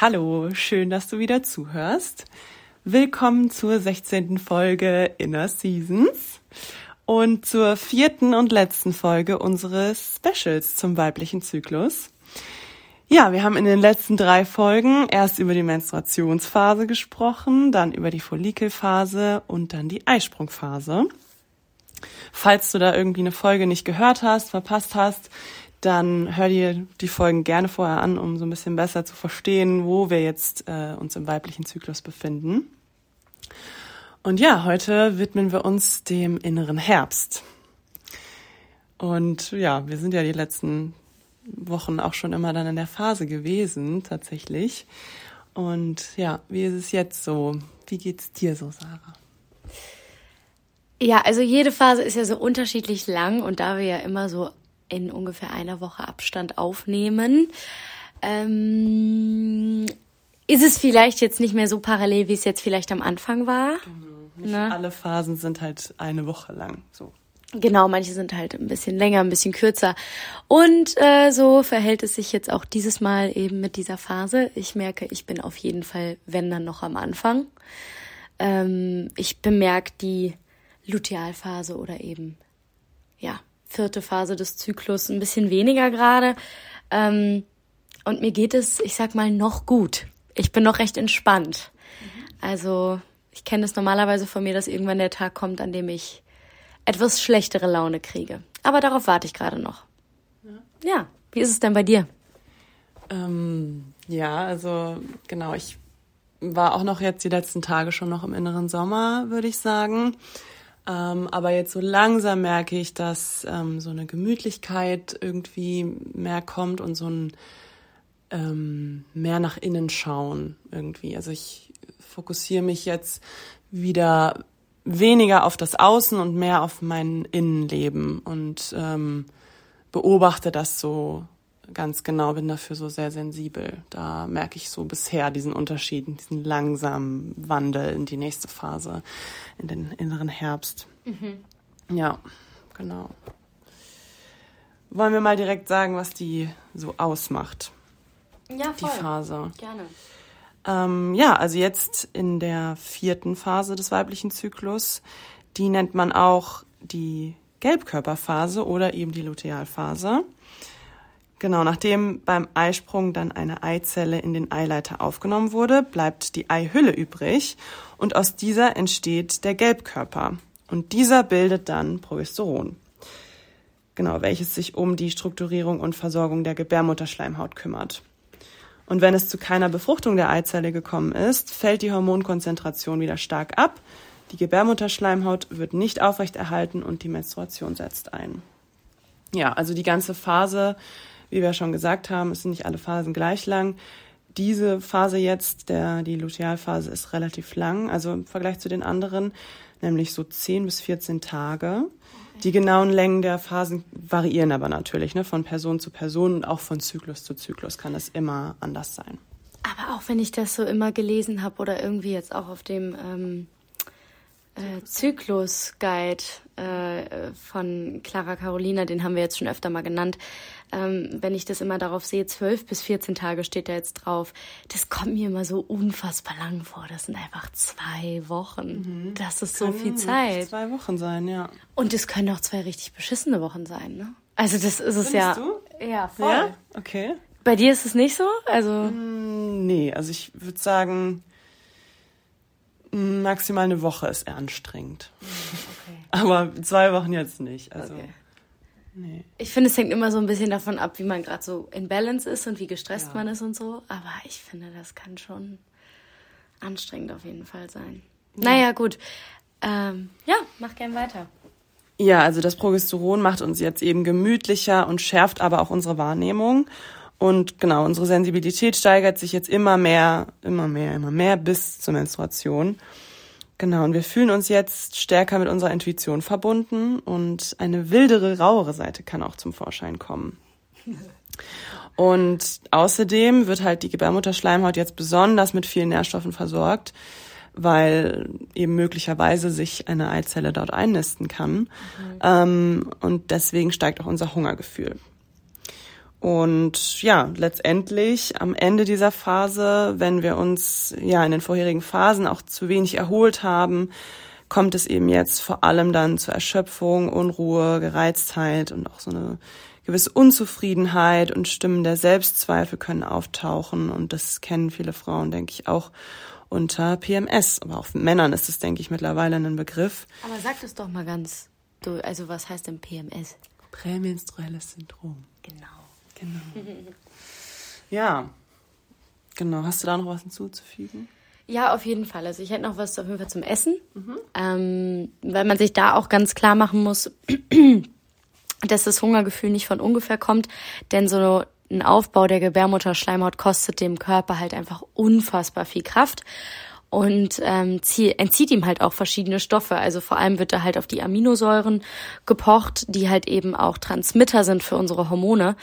Hallo, schön, dass du wieder zuhörst. Willkommen zur 16. Folge Inner Seasons und zur vierten und letzten Folge unseres Specials zum weiblichen Zyklus. Ja, wir haben in den letzten drei Folgen erst über die Menstruationsphase gesprochen, dann über die Follikelphase und dann die Eisprungphase. Falls du da irgendwie eine Folge nicht gehört hast, verpasst hast, dann hör dir die Folgen gerne vorher an, um so ein bisschen besser zu verstehen, wo wir jetzt äh, uns im weiblichen Zyklus befinden. Und ja, heute widmen wir uns dem inneren Herbst. Und ja, wir sind ja die letzten Wochen auch schon immer dann in der Phase gewesen, tatsächlich. Und ja, wie ist es jetzt so? Wie geht's dir so, Sarah? Ja, also jede Phase ist ja so unterschiedlich lang und da wir ja immer so in ungefähr einer Woche Abstand aufnehmen. Ähm, ist es vielleicht jetzt nicht mehr so parallel, wie es jetzt vielleicht am Anfang war? Genau. Nicht ne? alle Phasen sind halt eine Woche lang so. Genau, manche sind halt ein bisschen länger, ein bisschen kürzer. Und äh, so verhält es sich jetzt auch dieses Mal eben mit dieser Phase. Ich merke, ich bin auf jeden Fall, wenn dann noch am Anfang. Ähm, ich bemerke die Lutealphase oder eben, vierte Phase des Zyklus ein bisschen weniger gerade. Ähm, und mir geht es, ich sag mal, noch gut. Ich bin noch recht entspannt. Also ich kenne es normalerweise von mir, dass irgendwann der Tag kommt, an dem ich etwas schlechtere Laune kriege. Aber darauf warte ich gerade noch. Ja. ja, wie ist es denn bei dir? Ähm, ja, also genau, ich war auch noch jetzt die letzten Tage schon noch im inneren Sommer, würde ich sagen. Ähm, aber jetzt so langsam merke ich, dass ähm, so eine Gemütlichkeit irgendwie mehr kommt und so ein ähm, mehr nach innen schauen irgendwie. Also ich fokussiere mich jetzt wieder weniger auf das Außen und mehr auf mein Innenleben und ähm, beobachte das so ganz genau, bin dafür so sehr sensibel. Da merke ich so bisher diesen Unterschied, diesen langsamen Wandel in die nächste Phase, in den inneren Herbst. Mhm. Ja, genau. Wollen wir mal direkt sagen, was die so ausmacht? Ja, voll. Die Phase. Gerne. Ähm, ja, also jetzt in der vierten Phase des weiblichen Zyklus, die nennt man auch die Gelbkörperphase oder eben die Lutealphase. Genau, nachdem beim Eisprung dann eine Eizelle in den Eileiter aufgenommen wurde, bleibt die Eihülle übrig und aus dieser entsteht der Gelbkörper. Und dieser bildet dann Progesteron. Genau, welches sich um die Strukturierung und Versorgung der Gebärmutterschleimhaut kümmert. Und wenn es zu keiner Befruchtung der Eizelle gekommen ist, fällt die Hormonkonzentration wieder stark ab, die Gebärmutterschleimhaut wird nicht aufrechterhalten und die Menstruation setzt ein. Ja, also die ganze Phase wie wir schon gesagt haben, es sind nicht alle Phasen gleich lang. Diese Phase jetzt, der, die Lutealphase, ist relativ lang, also im Vergleich zu den anderen, nämlich so 10 bis 14 Tage. Die genauen Längen der Phasen variieren aber natürlich, ne, von Person zu Person und auch von Zyklus zu Zyklus kann es immer anders sein. Aber auch wenn ich das so immer gelesen habe oder irgendwie jetzt auch auf dem ähm, äh, Zyklus-Guide äh, von Clara Carolina, den haben wir jetzt schon öfter mal genannt, ähm, wenn ich das immer darauf sehe, zwölf bis 14 Tage steht da jetzt drauf. Das kommt mir immer so unfassbar lang vor. Das sind einfach zwei Wochen. Mhm. Das ist so viel Zeit. Zwei Wochen sein, ja. Und es können auch zwei richtig beschissene Wochen sein, ne? Also das ist es Findest ja. Du? Ja, voll. Ja? Okay. Bei dir ist es nicht so? Also. Mm, nee, also ich würde sagen, maximal eine Woche ist anstrengend. Okay. Aber zwei Wochen jetzt nicht. Also. Okay. Nee. Ich finde, es hängt immer so ein bisschen davon ab, wie man gerade so in Balance ist und wie gestresst ja. man ist und so. Aber ich finde, das kann schon anstrengend auf jeden Fall sein. Ja. Naja, gut. Ähm, ja, mach gern weiter. Ja, also das Progesteron macht uns jetzt eben gemütlicher und schärft aber auch unsere Wahrnehmung. Und genau, unsere Sensibilität steigert sich jetzt immer mehr, immer mehr, immer mehr bis zur Menstruation. Genau, und wir fühlen uns jetzt stärker mit unserer Intuition verbunden und eine wildere, rauere Seite kann auch zum Vorschein kommen. Und außerdem wird halt die Gebärmutterschleimhaut jetzt besonders mit vielen Nährstoffen versorgt, weil eben möglicherweise sich eine Eizelle dort einnisten kann. Mhm. Ähm, und deswegen steigt auch unser Hungergefühl. Und ja, letztendlich am Ende dieser Phase, wenn wir uns ja in den vorherigen Phasen auch zu wenig erholt haben, kommt es eben jetzt vor allem dann zur Erschöpfung, Unruhe, Gereiztheit und auch so eine gewisse Unzufriedenheit und Stimmen der Selbstzweifel können auftauchen. Und das kennen viele Frauen, denke ich, auch unter PMS. Aber auch Männern ist es, denke ich, mittlerweile ein Begriff. Aber sag das doch mal ganz, du, also was heißt denn PMS? Prämenstruelles Syndrom. Genau. Genau. ja, genau. Hast du da noch was hinzuzufügen? Ja, auf jeden Fall. Also ich hätte noch was auf jeden Fall zum Essen, mhm. ähm, weil man sich da auch ganz klar machen muss, dass das Hungergefühl nicht von ungefähr kommt, denn so ein Aufbau der Gebärmutterschleimhaut kostet dem Körper halt einfach unfassbar viel Kraft und ähm, entzieht ihm halt auch verschiedene Stoffe. Also vor allem wird da halt auf die Aminosäuren gepocht, die halt eben auch Transmitter sind für unsere Hormone.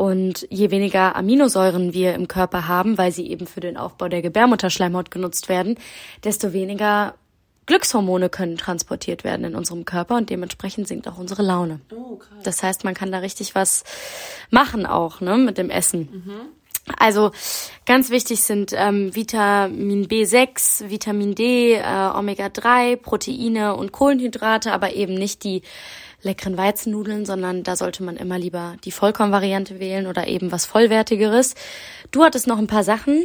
Und je weniger Aminosäuren wir im Körper haben, weil sie eben für den Aufbau der Gebärmutterschleimhaut genutzt werden, desto weniger Glückshormone können transportiert werden in unserem Körper und dementsprechend sinkt auch unsere Laune. Oh, das heißt, man kann da richtig was machen auch ne, mit dem Essen. Mhm. Also ganz wichtig sind ähm, Vitamin B6, Vitamin D, äh, Omega-3, Proteine und Kohlenhydrate, aber eben nicht die leckeren Weizennudeln, sondern da sollte man immer lieber die Vollkornvariante wählen oder eben was Vollwertigeres. Du hattest noch ein paar Sachen,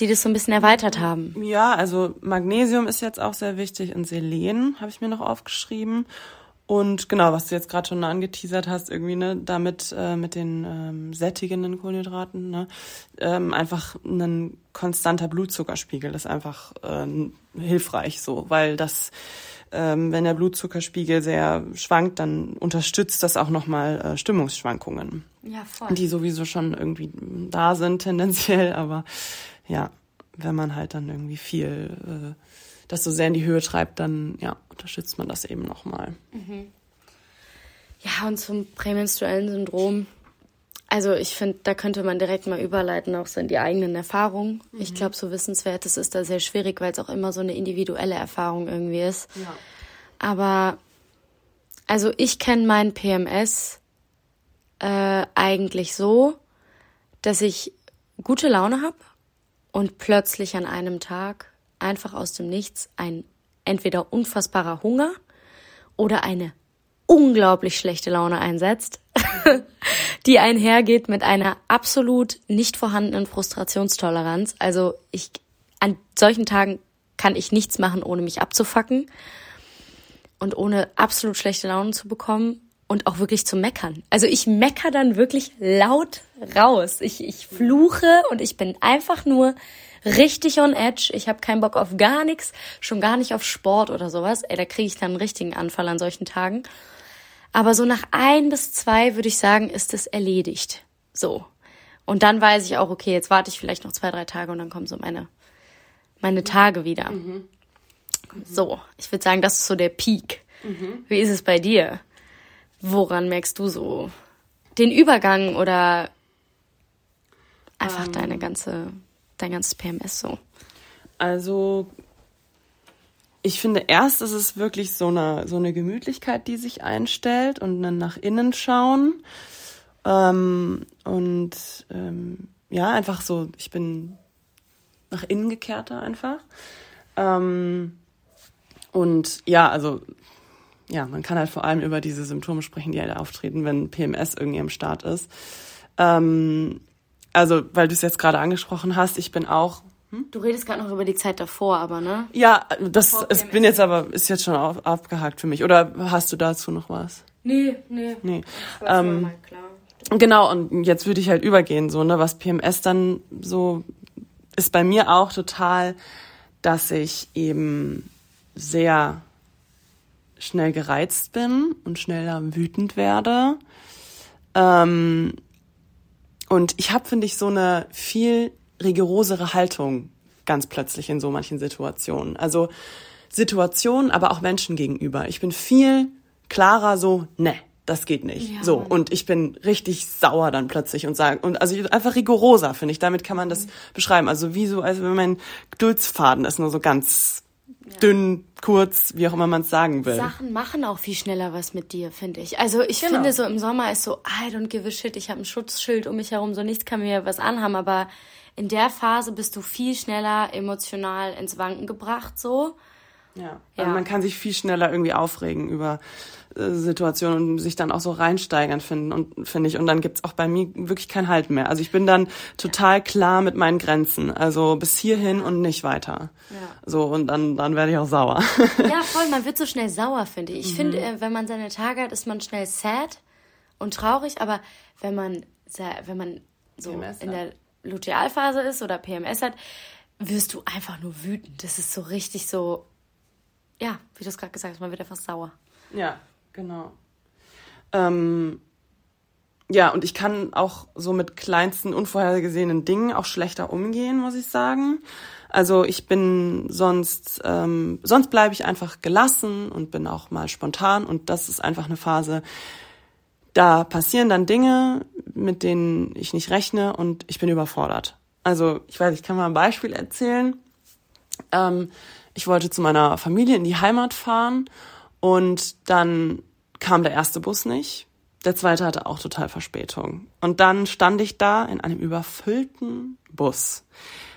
die das so ein bisschen erweitert haben. Ja, also Magnesium ist jetzt auch sehr wichtig und Selen habe ich mir noch aufgeschrieben. Und genau, was du jetzt gerade schon angeteasert hast, irgendwie, ne, damit äh, mit den ähm, sättigenden Kohlenhydraten, ne, ähm, einfach ein konstanter Blutzuckerspiegel ist einfach äh, hilfreich so, weil das ähm, wenn der Blutzuckerspiegel sehr schwankt, dann unterstützt das auch nochmal äh, Stimmungsschwankungen. Ja, voll. Die sowieso schon irgendwie da sind tendenziell, aber ja, wenn man halt dann irgendwie viel äh, das so sehr in die Höhe treibt, dann ja, unterstützt man das eben nochmal. Mhm. Ja, und zum prämenstruellen Syndrom also ich finde, da könnte man direkt mal überleiten, auch so in die eigenen Erfahrungen. Mhm. Ich glaube, so Wissenswertes ist da sehr schwierig, weil es auch immer so eine individuelle Erfahrung irgendwie ist. Ja. Aber also ich kenne mein PMS äh, eigentlich so, dass ich gute Laune habe und plötzlich an einem Tag einfach aus dem Nichts ein entweder unfassbarer Hunger oder eine unglaublich schlechte Laune einsetzt. die einhergeht mit einer absolut nicht vorhandenen Frustrationstoleranz. Also ich, an solchen Tagen kann ich nichts machen, ohne mich abzufacken und ohne absolut schlechte Laune zu bekommen und auch wirklich zu meckern. Also ich mecker dann wirklich laut raus. Ich, ich fluche und ich bin einfach nur richtig on edge. Ich habe keinen Bock auf gar nichts, schon gar nicht auf Sport oder sowas. Ey, da kriege ich dann einen richtigen Anfall an solchen Tagen. Aber so nach ein bis zwei würde ich sagen, ist es erledigt. So. Und dann weiß ich auch, okay, jetzt warte ich vielleicht noch zwei, drei Tage und dann kommen so meine, meine Tage wieder. Mhm. So, ich würde sagen, das ist so der Peak. Mhm. Wie ist es bei dir? Woran merkst du so den Übergang oder einfach ähm, deine ganze, dein ganzes PMS so? Also ich finde, erst ist es wirklich so eine, so eine Gemütlichkeit, die sich einstellt und dann nach innen schauen. Ähm, und ähm, ja, einfach so, ich bin nach innen gekehrter einfach. Ähm, und ja, also ja, man kann halt vor allem über diese Symptome sprechen, die halt auftreten, wenn PMS irgendwie am Start ist. Ähm, also, weil du es jetzt gerade angesprochen hast, ich bin auch hm? Du redest gerade noch über die Zeit davor, aber ne? Ja, das es bin jetzt aber ist jetzt schon auf, abgehakt für mich. Oder hast du dazu noch was? Nee, nee. Nee. Ähm, mal klar. Genau, und jetzt würde ich halt übergehen, so, ne, was PMS dann so ist bei mir auch total, dass ich eben sehr schnell gereizt bin und schneller wütend werde. Ähm, und ich habe, finde ich, so eine viel rigorosere Haltung ganz plötzlich in so manchen Situationen. Also Situationen, aber auch Menschen gegenüber. Ich bin viel klarer so, ne, das geht nicht. Ja. So und ich bin richtig sauer dann plötzlich und sage und also einfach rigoroser finde ich. Damit kann man das mhm. beschreiben. Also wie so, als wenn mein Geduldsfaden ist nur so ganz dünn, kurz, wie auch immer man es sagen will. Sachen machen auch viel schneller was mit dir, finde ich. Also ich Genau. finde so im Sommer ist so, I don't give a shit, ich habe ein Schutzschild um mich herum, so nichts kann mir was anhaben, aber in der Phase bist du viel schneller emotional ins Wanken gebracht, so. Ja. Ja. Also man kann sich viel schneller irgendwie aufregen über äh, Situationen und sich dann auch so reinsteigern finden und finde ich. Und dann gibt's auch bei mir wirklich kein Halt mehr. Also ich bin dann total klar mit meinen Grenzen. Also bis hierhin und nicht weiter. Ja. So, und dann, dann werde ich auch sauer. Ja, voll, man wird so schnell sauer, finde ich. Ich Mhm. finde, äh, wenn man seine Tage hat, ist man schnell sad und traurig, aber wenn man, wenn man so in der Lutealphase ist oder PMS hat, wirst du einfach nur wütend. Das ist so richtig so, ja, wie du es gerade gesagt hast, man wird einfach sauer. Ja, genau. Ähm, ja, und ich kann auch so mit kleinsten unvorhergesehenen Dingen auch schlechter umgehen, muss ich sagen. Also ich bin sonst, ähm, sonst bleibe ich einfach gelassen und bin auch mal spontan und das ist einfach eine Phase, da passieren dann Dinge, mit denen ich nicht rechne und ich bin überfordert. Also ich weiß, ich kann mal ein Beispiel erzählen. Ähm, ich wollte zu meiner Familie in die Heimat fahren und dann kam der erste Bus nicht. Der zweite hatte auch total Verspätung. Und dann stand ich da in einem überfüllten Bus.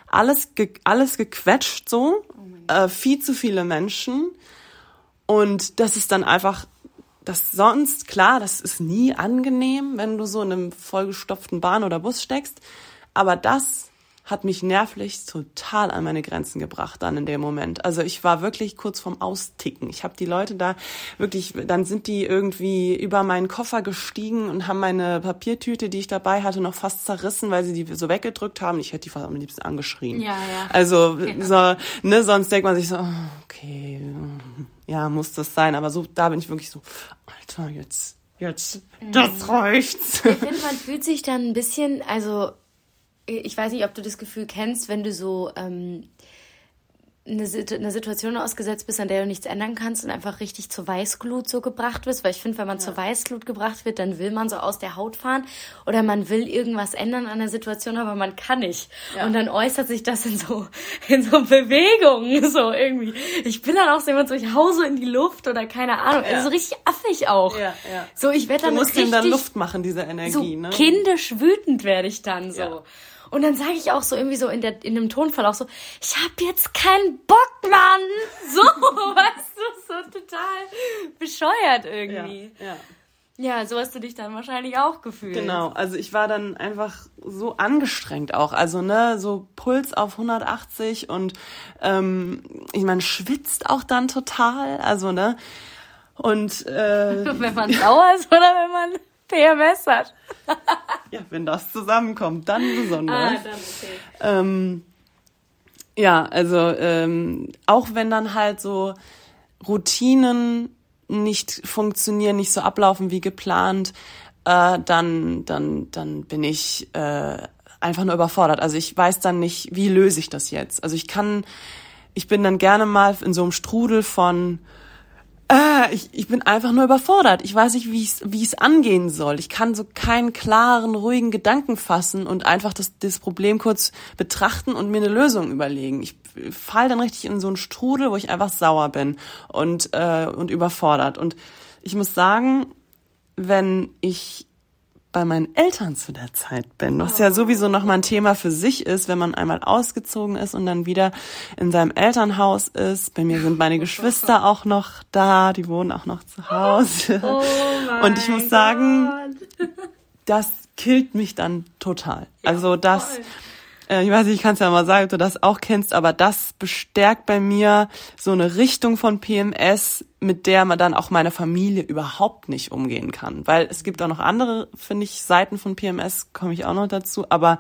Alles, ge alles gequetscht so, äh, viel zu viele Menschen. Und das ist dann einfach, das sonst, klar, das ist nie angenehm, wenn du so in einem vollgestopften Bahn oder Bus steckst. Aber das hat mich nervlich total an meine Grenzen gebracht dann in dem Moment. Also ich war wirklich kurz vorm Austicken. Ich habe die Leute da wirklich, dann sind die irgendwie über meinen Koffer gestiegen und haben meine Papiertüte, die ich dabei hatte, noch fast zerrissen, weil sie die so weggedrückt haben. Ich hätte die fast am liebsten angeschrien. Ja, ja. Also so, ne, sonst denkt man sich so, oh, okay, ja, muss das sein. Aber so, da bin ich wirklich so, Alter, jetzt, jetzt, das reicht's. Ich finde, man fühlt sich dann ein bisschen, also ich weiß nicht, ob du das Gefühl kennst, wenn du so ähm, eine, eine Situation ausgesetzt bist, an der du nichts ändern kannst und einfach richtig zur Weißglut so gebracht wirst. Weil ich finde, wenn man zur Weißglut gebracht wird, dann will man so aus der Haut fahren oder man will irgendwas ändern an der Situation, aber man kann nicht. Und dann äußert sich das in so, in so Bewegungen, so irgendwie. Ich bin dann auch so jemand so, ich hau so in die Luft oder keine Ahnung. Also so richtig affig auch. Ja, ja. So, ich werde Du dann musst richtig dann Luft machen, diese Energie, so ne? kindisch wütend werde ich dann so. Ja. Und dann sage ich auch so irgendwie so in der in dem Tonfall auch so, ich hab jetzt keinen Bock, Mann. So, weißt du, so total bescheuert irgendwie. ja. Ja, so hast du dich dann wahrscheinlich auch gefühlt. Genau, also ich war dann einfach so angestrengt auch, also ne, so Puls auf 180 und ähm, ich meine, schwitzt auch dann total, also ne, und äh, Wenn man sauer ist oder wenn man PMS hat. ja, wenn das zusammenkommt, dann besonders. dann okay. Ähm, ja, also ähm, auch wenn dann halt so Routinen nicht funktionieren, nicht so ablaufen wie geplant, äh, dann, dann, dann bin ich äh, einfach nur überfordert. Also ich weiß dann nicht, wie löse ich das jetzt. Also ich kann, ich bin dann gerne mal in so einem Strudel von äh, ich, ich bin einfach nur überfordert. Ich weiß nicht, wie es wie angehen soll. Ich kann so keinen klaren, ruhigen Gedanken fassen und einfach das, das Problem kurz betrachten und mir eine Lösung überlegen. Ich fall dann richtig in so einen Strudel, wo ich einfach sauer bin und, äh, und überfordert. Und ich muss sagen, wenn ich bei meinen Eltern zu der Zeit bin, was ja sowieso noch mal ein Thema für sich ist, wenn man einmal ausgezogen ist und dann wieder in seinem Elternhaus ist. Bei mir sind meine Geschwister auch noch da, die wohnen auch noch zu Hause. und ich muss sagen, das killt mich dann total. also das, äh, ich weiß nicht, ich kann es ja mal sagen, ob du das auch kennst, aber das bestärkt bei mir so eine Richtung von PMS, mit der man dann auch meine Familie überhaupt nicht umgehen kann. Weil es gibt auch noch andere, finde ich, Seiten von PMS, komme ich auch noch dazu, aber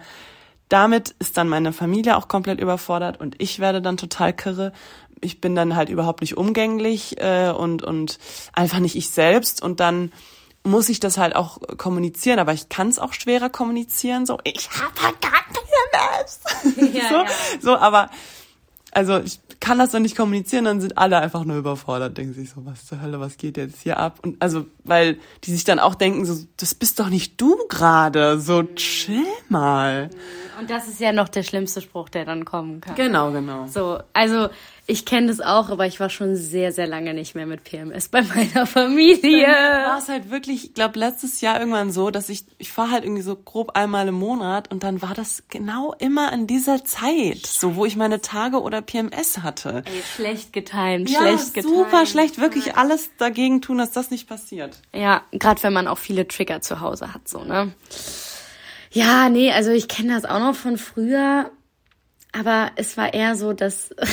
damit ist dann meine Familie auch komplett überfordert und ich werde dann total kirre. Ich bin dann halt überhaupt nicht umgänglich äh, und, und einfach nicht ich selbst und dann muss ich das halt auch kommunizieren, aber ich kann es auch schwerer kommunizieren, so ich habe gar PMS. Ja, so, ja. so, aber also ich kann das dann nicht kommunizieren, dann sind alle einfach nur überfordert, denken sich so, was zur Hölle, was geht jetzt hier ab? Und also, weil die sich dann auch denken, so, das bist doch nicht du gerade, so chill mal. Und das ist ja noch der schlimmste Spruch, der dann kommen kann. Genau, genau. So, also Ich kenne das auch, aber ich war schon sehr, sehr lange nicht mehr mit PMS bei meiner Familie. War es halt wirklich, ich glaube, letztes Jahr irgendwann so, dass ich, ich fahre halt irgendwie so grob einmal im Monat und dann war das genau immer in dieser Zeit, so wo ich meine Tage oder PMS hatte. Ey, schlecht getimt, ja, schlecht getimt. super schlecht, wirklich alles dagegen tun, dass das nicht passiert. Ja, gerade wenn man auch viele Trigger zu Hause hat, so, ne? Ja, nee, also ich kenne das auch noch von früher aber es war eher so, dass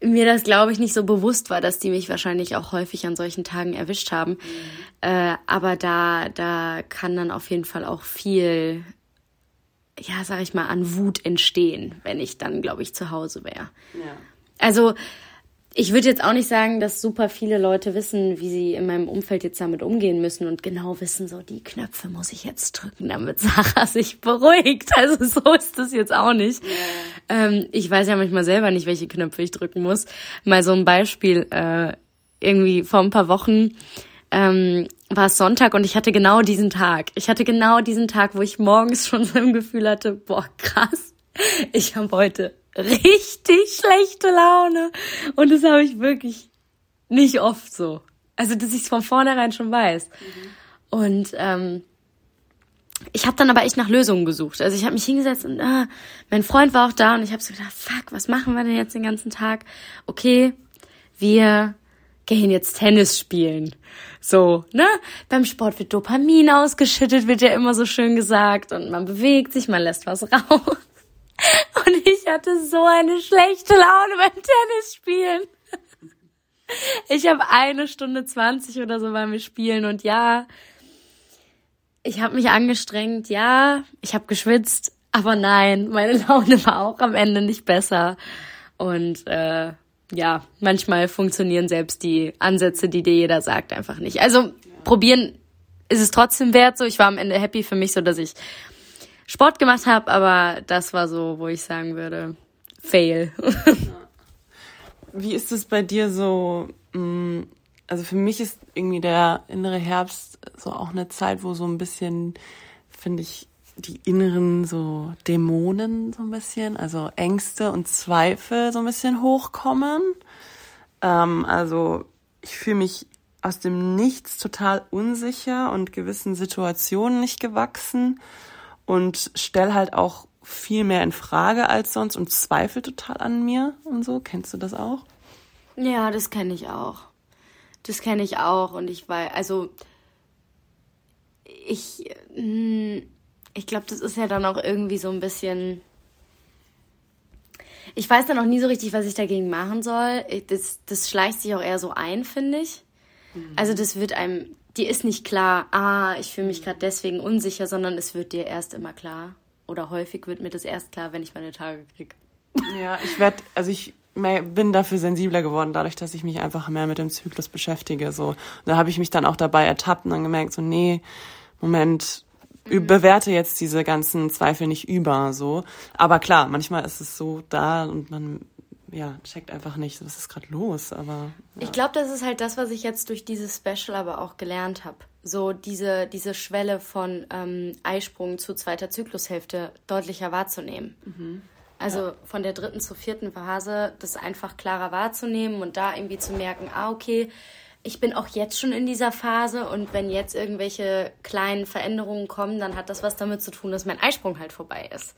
mir das, glaube ich, nicht so bewusst war, dass die mich wahrscheinlich auch häufig an solchen Tagen erwischt haben. Mhm. Äh, aber da, da kann dann auf jeden Fall auch viel, ja, sag ich mal, an Wut entstehen, wenn ich dann, glaube ich, zu Hause wäre. Ja. Also ich würde jetzt auch nicht sagen, dass super viele Leute wissen, wie sie in meinem Umfeld jetzt damit umgehen müssen und genau wissen, so die Knöpfe muss ich jetzt drücken, damit Sarah sich beruhigt. Also so ist das jetzt auch nicht. Ähm, ich weiß ja manchmal selber nicht, welche Knöpfe ich drücken muss. Mal so ein Beispiel, äh, irgendwie vor ein paar Wochen ähm, war es Sonntag und ich hatte genau diesen Tag. Ich hatte genau diesen Tag, wo ich morgens schon so ein Gefühl hatte, boah, krass, ich habe heute richtig schlechte Laune. Und das habe ich wirklich nicht oft so. Also, dass ich es von vornherein schon weiß. Mhm. Und ähm, ich habe dann aber echt nach Lösungen gesucht. Also ich habe mich hingesetzt und äh, mein Freund war auch da und ich habe so gedacht, fuck, was machen wir denn jetzt den ganzen Tag? Okay, wir gehen jetzt Tennis spielen. So, ne? Beim Sport wird Dopamin ausgeschüttet, wird ja immer so schön gesagt und man bewegt sich, man lässt was raus. Und ich hatte so eine schlechte Laune beim Tennisspielen. Ich habe eine Stunde zwanzig oder so beim Spielen und ja, ich habe mich angestrengt, ja, ich habe geschwitzt, aber nein, meine Laune war auch am Ende nicht besser. Und äh, ja, manchmal funktionieren selbst die Ansätze, die dir jeder sagt, einfach nicht. Also probieren ist es trotzdem wert. So, ich war am Ende happy für mich, so dass ich Sport gemacht habe, aber das war so, wo ich sagen würde, fail. Wie ist es bei dir so? Mm, also für mich ist irgendwie der innere Herbst so auch eine Zeit, wo so ein bisschen, finde ich, die inneren so Dämonen so ein bisschen, also Ängste und Zweifel so ein bisschen hochkommen. Ähm, also ich fühle mich aus dem Nichts total unsicher und gewissen Situationen nicht gewachsen und stell halt auch viel mehr in Frage als sonst und zweifle total an mir und so. Kennst du das auch? Ja, das kenne ich auch. Das kenne ich auch und ich weiß, also ich, hm, ich glaube, das ist ja dann auch irgendwie so ein bisschen. Ich weiß dann auch nie so richtig, was ich dagegen machen soll. Das, das schleicht sich auch eher so ein, finde ich. Mhm. Also das wird einem dir ist nicht klar, ah, ich fühle mich gerade deswegen unsicher, sondern es wird dir erst immer klar. Oder häufig wird mir das erst klar, wenn ich meine Tage kriege. Ja, ich werde, also ich bin dafür sensibler geworden, dadurch, dass ich mich einfach mehr mit dem Zyklus beschäftige. So, da habe ich mich dann auch dabei ertappt und dann gemerkt, so, nee, Moment, mhm. bewerte jetzt diese ganzen Zweifel nicht über, so. Aber klar, manchmal ist es so da und man ja, checkt einfach nicht, was ist gerade los, aber. Ja. Ich glaube, das ist halt das, was ich jetzt durch dieses Special aber auch gelernt habe. So diese, diese Schwelle von ähm, Eisprung zu zweiter Zyklushälfte deutlicher wahrzunehmen. Mhm. Also ja. von der dritten zur vierten Phase das einfach klarer wahrzunehmen und da irgendwie zu merken, ah, okay, ich bin auch jetzt schon in dieser Phase und wenn jetzt irgendwelche kleinen Veränderungen kommen, dann hat das was damit zu tun, dass mein Eisprung halt vorbei ist.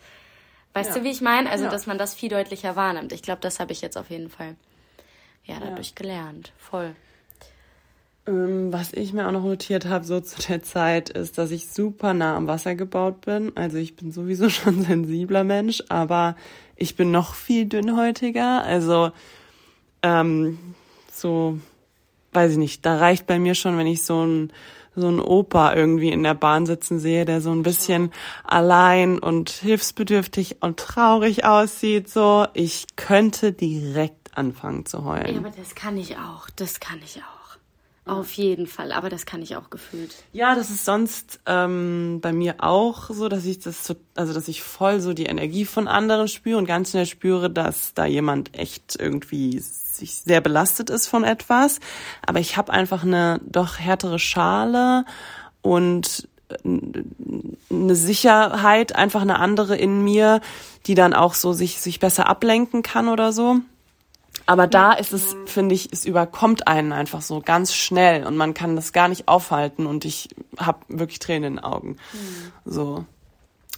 Weißt ja. du, wie ich meine? Also, ja. dass man das viel deutlicher wahrnimmt. Ich glaube, das habe ich jetzt auf jeden Fall ja dadurch ja. gelernt. Voll. Ähm, was ich mir auch noch notiert habe, so zu der Zeit, ist, dass ich super nah am Wasser gebaut bin. Also ich bin sowieso schon ein sensibler Mensch, aber ich bin noch viel dünnhäutiger. Also ähm, so, weiß ich nicht, da reicht bei mir schon, wenn ich so ein so ein Opa irgendwie in der Bahn sitzen sehe, der so ein bisschen allein und hilfsbedürftig und traurig aussieht, so, ich könnte direkt anfangen zu heulen. Ja, aber das kann ich auch, das kann ich auch. Auf jeden Fall, aber das kann ich auch gefühlt. Ja, das ist sonst ähm, bei mir auch so, dass ich das so, also dass ich voll so die Energie von anderen spüre und ganz schnell spüre, dass da jemand echt irgendwie sich sehr belastet ist von etwas. Aber ich habe einfach eine doch härtere Schale und eine Sicherheit, einfach eine andere in mir, die dann auch so sich, sich besser ablenken kann oder so. Aber da ist es, finde ich, es überkommt einen einfach so ganz schnell und man kann das gar nicht aufhalten und ich habe wirklich Tränen in den Augen. Mhm. So.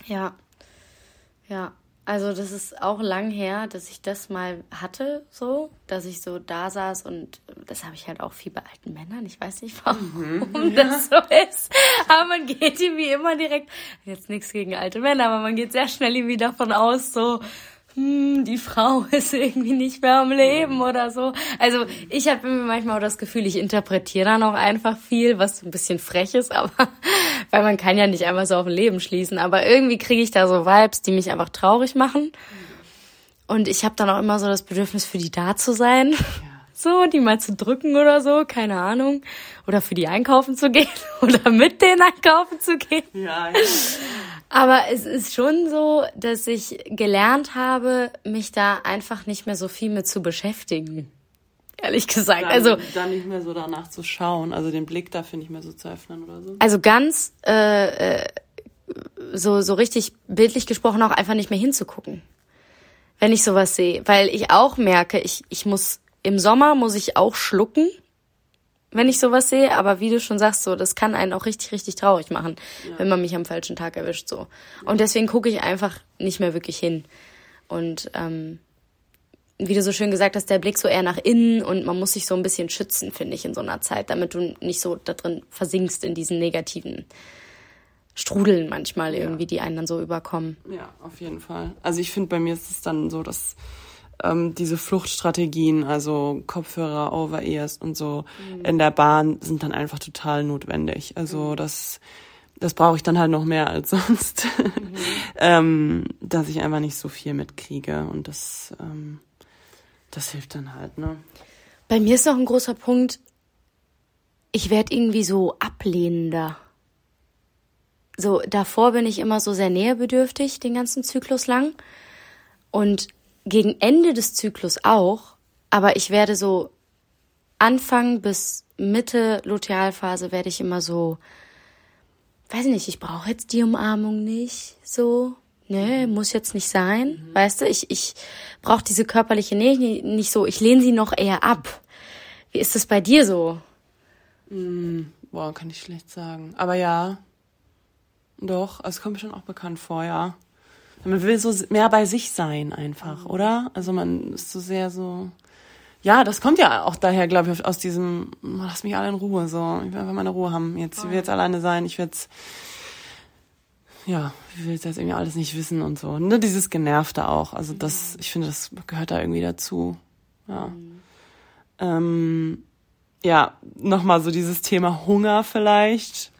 Ja. Ja. Also das ist auch lang her, dass ich das mal hatte, so, dass ich so da saß und das habe ich halt auch viel bei alten Männern. Ich weiß nicht, warum mhm, das so ist. Aber man geht irgendwie immer direkt, jetzt nichts gegen alte Männer, aber man geht sehr schnell irgendwie davon aus, so, hm, die Frau ist irgendwie nicht mehr am Leben oder so. Also ich habe manchmal auch das Gefühl, ich interpretiere dann auch einfach viel, was ein bisschen frech ist, aber weil man kann ja nicht einfach so auf ein Leben schließen. Aber irgendwie kriege ich da so Vibes, die mich einfach traurig machen. Und ich habe dann auch immer so das Bedürfnis, für die da zu sein. So, die mal zu drücken oder so, keine Ahnung. Oder für die einkaufen zu gehen oder mit denen einkaufen zu gehen. Ja, ja. Aber es ist schon so, dass ich gelernt habe, mich da einfach nicht mehr so viel mit zu beschäftigen. Ehrlich gesagt. Dann, also dann nicht mehr so danach zu schauen, also den Blick dafür nicht mehr so zu öffnen oder so. Also ganz äh, äh, so so richtig bildlich gesprochen auch einfach nicht mehr hinzugucken, wenn ich sowas sehe, weil ich auch merke, ich ich muss im Sommer muss ich auch schlucken wenn ich sowas sehe, aber wie du schon sagst, so, das kann einen auch richtig, richtig traurig machen, ja. wenn man mich am falschen Tag erwischt, so. Und deswegen gucke ich einfach nicht mehr wirklich hin. Und ähm, wie du so schön gesagt hast, der Blick so eher nach innen und man muss sich so ein bisschen schützen, finde ich, in so einer Zeit, damit du nicht so da drin versinkst in diesen negativen Strudeln manchmal irgendwie, ja. die einen dann so überkommen. Ja, auf jeden Fall. Also ich finde, bei mir ist es dann so, dass ähm, diese Fluchtstrategien, also Kopfhörer, Over-Ears und so mhm. in der Bahn sind dann einfach total notwendig. Also mhm. das, das brauche ich dann halt noch mehr als sonst, mhm. ähm, dass ich einfach nicht so viel mitkriege und das, ähm, das hilft dann halt, ne? Bei mir ist noch ein großer Punkt, ich werde irgendwie so ablehnender. So, davor bin ich immer so sehr näherbedürftig, den ganzen Zyklus lang. Und gegen Ende des Zyklus auch, aber ich werde so Anfang bis Mitte Lutealphase werde ich immer so, weiß nicht, ich brauche jetzt die Umarmung nicht, so, ne, muss jetzt nicht sein, mhm. weißt du, ich, ich brauche diese körperliche Nähe nicht so, ich lehne sie noch eher ab. Wie ist das bei dir so? Mhm. Boah, kann ich schlecht sagen. Aber ja, doch, es kommt mir schon auch bekannt vor, ja. Man will so mehr bei sich sein einfach, oder? Also man ist so sehr so. Ja, das kommt ja auch daher, glaube ich, aus diesem, lass mich alle in Ruhe, so, ich will einfach meine Ruhe haben. Jetzt, ich will jetzt alleine sein, ich will jetzt, ja, ich will jetzt irgendwie alles nicht wissen und so. Ne, dieses Genervte auch. Also das, ich finde, das gehört da irgendwie dazu. Ja. Mhm. Ähm, ja, nochmal so dieses Thema Hunger vielleicht.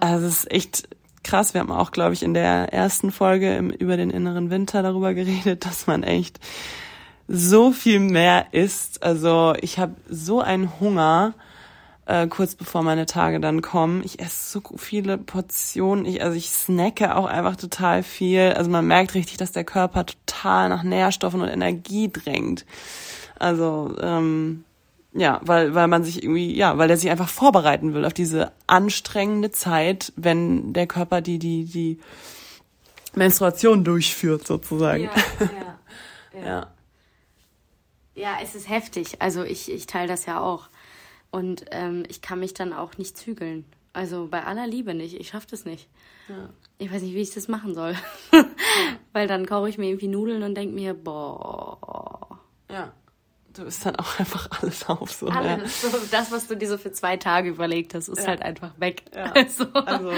Also es ist echt krass. Wir haben auch, glaube ich, in der ersten Folge im, über den inneren Winter darüber geredet, dass man echt so viel mehr isst. Also ich habe so einen Hunger äh, kurz bevor meine Tage dann kommen. Ich esse so viele Portionen. Ich, also ich snacke auch einfach total viel. Also man merkt richtig, dass der Körper total nach Nährstoffen und Energie drängt. Also ähm, ja, weil, weil man sich irgendwie, ja, weil er sich einfach vorbereiten will auf diese anstrengende Zeit, wenn der Körper die, die, die Menstruation durchführt, sozusagen. Ja, ja, ja. ja. ja es ist heftig. Also ich, ich teile das ja auch. Und ähm, ich kann mich dann auch nicht zügeln. Also bei aller Liebe nicht. Ich schaffe das nicht. Ja. Ich weiß nicht, wie ich das machen soll. Weil dann koche ich mir irgendwie Nudeln und denke mir, boah. Ja du isst dann auch einfach alles auf. So, alles. Ja. So, das, was du dir so für zwei Tage überlegt hast, ist ja. halt einfach weg. Ja. Also. also.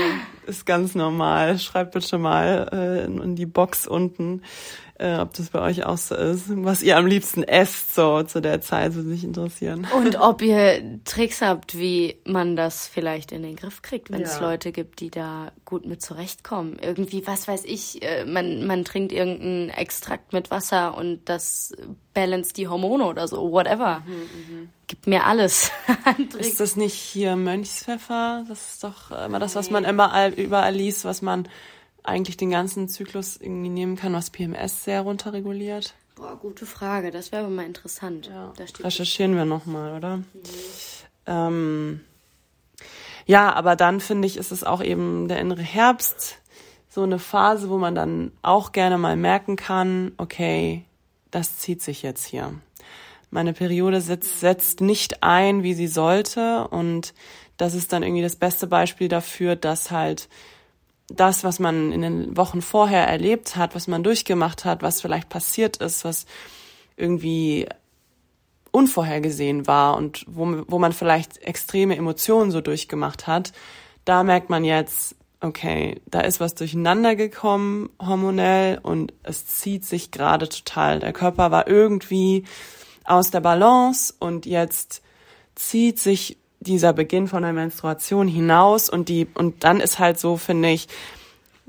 ist ganz normal. Schreib bitte mal äh, in die Box unten, äh, ob das bei euch auch so ist, was ihr am liebsten esst, so zu der Zeit, würde mich interessieren. Und ob ihr Tricks habt, wie man das vielleicht in den Griff kriegt, wenn ja. es Leute gibt, die da gut mit zurechtkommen. Irgendwie, was weiß ich, äh, man, man trinkt irgendeinen Extrakt mit Wasser und das balance die Hormone oder so, whatever. Mhm, mh. Gib mir alles. ist das nicht hier Mönchspfeffer? Das ist doch immer das, was man immer überall liest, was man eigentlich den ganzen Zyklus irgendwie nehmen kann, was PMS sehr runterreguliert? Boah, gute Frage. Das wäre mal interessant. Ja. Recherchieren wir nochmal, oder? Mhm. Ähm, ja, aber dann finde ich, ist es auch eben der innere Herbst so eine Phase, wo man dann auch gerne mal merken kann, okay, das zieht sich jetzt hier. Meine Periode setzt, setzt nicht ein, wie sie sollte und das ist dann irgendwie das beste Beispiel dafür, dass halt das, was man in den Wochen vorher erlebt hat, was man durchgemacht hat, was vielleicht passiert ist, was irgendwie unvorhergesehen war und wo, wo man vielleicht extreme Emotionen so durchgemacht hat, da merkt man jetzt, okay, da ist was durcheinander gekommen hormonell und es zieht sich gerade total. Der Körper war irgendwie aus der Balance und jetzt zieht sich dieser Beginn von der Menstruation hinaus und die und dann ist halt so finde ich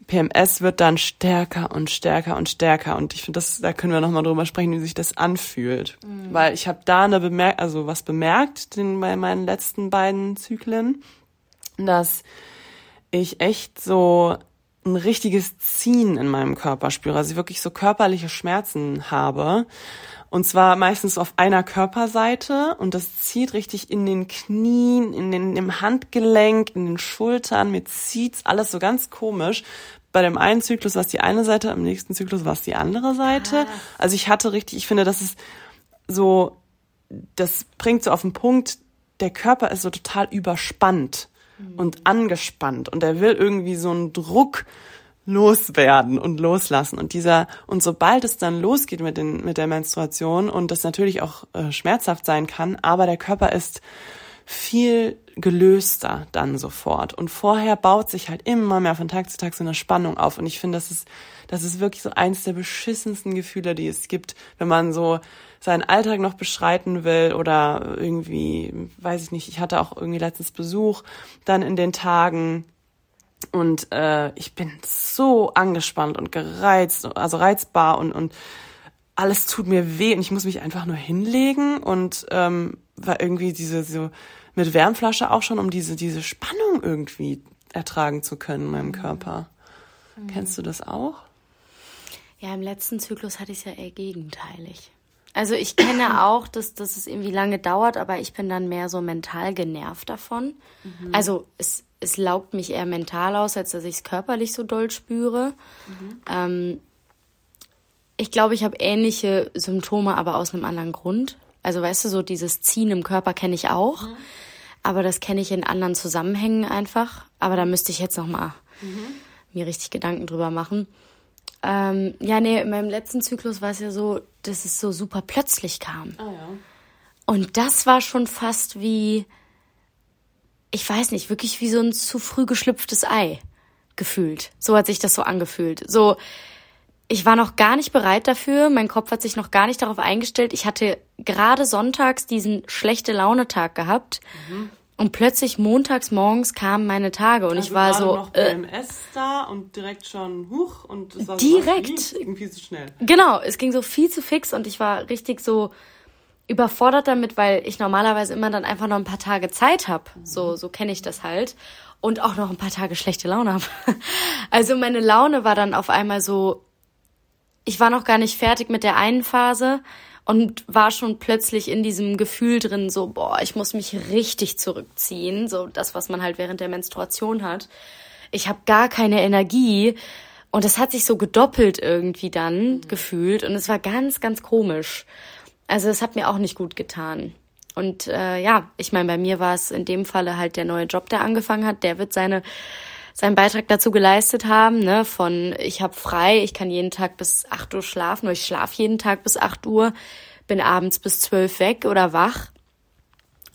PMS wird dann stärker und stärker und stärker und ich finde das da können wir noch mal drüber sprechen wie sich das anfühlt mhm. weil ich habe da eine bemerkt also was bemerkt den, bei meinen letzten beiden Zyklen dass ich echt so ein richtiges Ziehen in meinem Körper spüre, also ich wirklich so körperliche Schmerzen habe. Und zwar meistens auf einer Körperseite und das zieht richtig in den Knien, in den, im Handgelenk, in den Schultern. Mir zieht's alles so ganz komisch. Bei dem einen Zyklus war es die eine Seite, am nächsten Zyklus war es die andere Seite. Ah. Also ich hatte richtig, ich finde, das ist so, das bringt so auf den Punkt, der Körper ist so total überspannt und angespannt. Und er will irgendwie so einen Druck loswerden und loslassen. Und dieser und sobald es dann losgeht mit den mit der Menstruation und das natürlich auch äh, schmerzhaft sein kann, aber der Körper ist viel gelöster dann sofort. Und vorher baut sich halt immer mehr von Tag zu Tag so eine Spannung auf. Und ich finde, das ist das ist wirklich so eins der beschissensten Gefühle, die es gibt, wenn man so seinen Alltag noch beschreiten will oder irgendwie, weiß ich nicht, ich hatte auch irgendwie letztens Besuch dann in den Tagen. Und äh, ich bin so angespannt und gereizt, also reizbar und, und alles tut mir weh und ich muss mich einfach nur hinlegen und ähm, war irgendwie diese so mit Wärmflasche auch schon, um diese diese Spannung irgendwie ertragen zu können in meinem Körper. Mhm. Kennst du das auch? Ja, im letzten Zyklus hatte ich es ja eher gegenteilig. Also ich kenne auch, dass, dass es irgendwie lange dauert, aber ich bin dann mehr so mental genervt davon. Mhm. Also es, es laugt mich eher mental aus, als dass ich es körperlich so doll spüre. Mhm. Ähm, ich glaube, ich habe ähnliche Symptome, aber aus einem anderen Grund. Also weißt du, so dieses Ziehen im Körper kenne ich auch, mhm. aber das kenne ich in anderen Zusammenhängen einfach. Aber da müsste ich jetzt noch mal mhm. mir richtig Gedanken drüber machen. Ähm, ja, nee, in meinem letzten Zyklus war es ja so, dass es so super plötzlich kam. Ah, ja. Und das war schon fast wie, ich weiß nicht, wirklich wie so ein zu früh geschlüpftes Ei gefühlt. So hat sich das so angefühlt. So, ich war noch gar nicht bereit dafür. Mein Kopf hat sich noch gar nicht darauf eingestellt. Ich hatte gerade sonntags diesen schlechte Launetag gehabt. Mhm. Und plötzlich montags morgens kamen meine Tage und also ich war so noch äh, PMS da und direkt schon hoch und es war direkt so irgendwie zu schnell. Genau, es ging so viel zu fix und ich war richtig so überfordert damit, weil ich normalerweise immer dann einfach noch ein paar Tage Zeit habe. Mhm. So so kenne ich das halt und auch noch ein paar Tage schlechte Laune habe. Also meine Laune war dann auf einmal so ich war noch gar nicht fertig mit der einen Phase und war schon plötzlich in diesem Gefühl drin, so, boah, ich muss mich richtig zurückziehen, so das, was man halt während der Menstruation hat. Ich habe gar keine Energie und es hat sich so gedoppelt irgendwie dann mhm. gefühlt und es war ganz, ganz komisch. Also es hat mir auch nicht gut getan. Und äh, ja, ich meine, bei mir war es in dem Falle halt der neue Job, der angefangen hat. Der wird seine seinen Beitrag dazu geleistet haben, ne, von ich habe frei, ich kann jeden Tag bis acht Uhr schlafen, oder ich schlafe jeden Tag bis acht Uhr, bin abends bis zwölf weg oder wach,